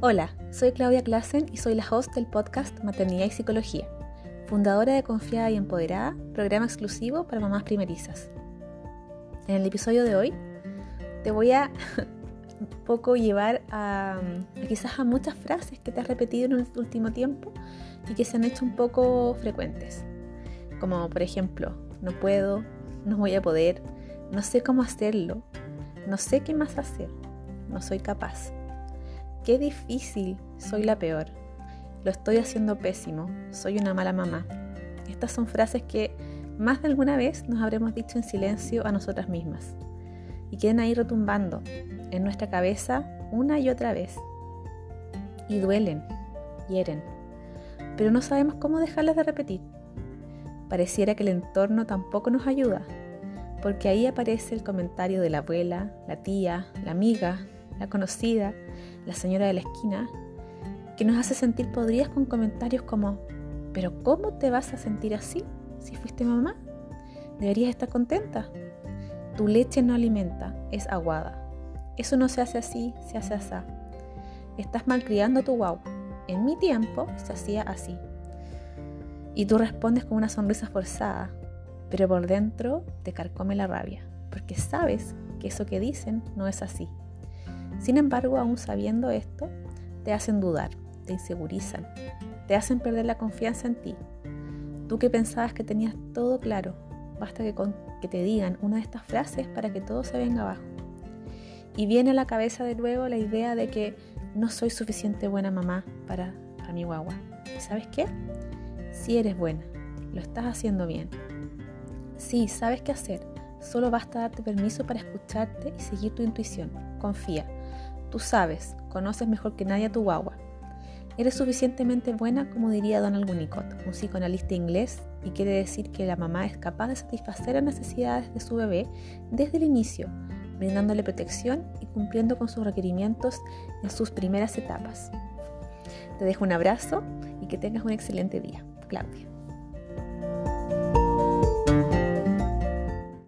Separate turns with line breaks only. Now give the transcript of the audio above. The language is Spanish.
Hola, soy Claudia Klassen y soy la host del podcast Maternidad y Psicología, fundadora de Confiada y Empoderada, programa exclusivo para mamás primerizas. En el episodio de hoy te voy a un poco llevar a, quizás a muchas frases que te has repetido en el último tiempo y que se han hecho un poco frecuentes, como por ejemplo, no puedo, no voy a poder, no sé cómo hacerlo, no sé qué más hacer, no soy capaz Qué difícil, soy la peor. Lo estoy haciendo pésimo, soy una mala mamá. Estas son frases que más de alguna vez nos habremos dicho en silencio a nosotras mismas y quedan ahí retumbando en nuestra cabeza una y otra vez. Y duelen, hieren, pero no sabemos cómo dejarlas de repetir. Pareciera que el entorno tampoco nos ayuda, porque ahí aparece el comentario de la abuela, la tía, la amiga, la conocida, la señora de la esquina, que nos hace sentir podridas con comentarios como, pero ¿cómo te vas a sentir así si fuiste mamá? Deberías estar contenta. Tu leche no alimenta, es aguada. Eso no se hace así, se hace así. Estás malcriando a tu guagua. En mi tiempo se hacía así. Y tú respondes con una sonrisa forzada, pero por dentro te carcome la rabia, porque sabes que eso que dicen no es así. Sin embargo, aún sabiendo esto, te hacen dudar, te insegurizan, te hacen perder la confianza en ti. Tú que pensabas que tenías todo claro, basta que, te digan una de estas frases para que todo se venga abajo. Y viene a la cabeza de nuevo la idea de que no soy suficiente buena mamá para, mi guagua. ¿Y sabes qué? Si eres buena, lo estás haciendo bien. Sí, sabes qué hacer. Solo basta darte permiso para escucharte y seguir tu intuición. Confía. Tú sabes, conoces mejor que nadie a tu guagua. Eres suficientemente buena como diría Donald Winnicott, un psicoanalista inglés, y quiere decir que la mamá es capaz de satisfacer las necesidades de su bebé desde el inicio, brindándole protección y cumpliendo con sus requerimientos en sus primeras etapas. Te dejo un abrazo y que tengas un excelente día. Claudia.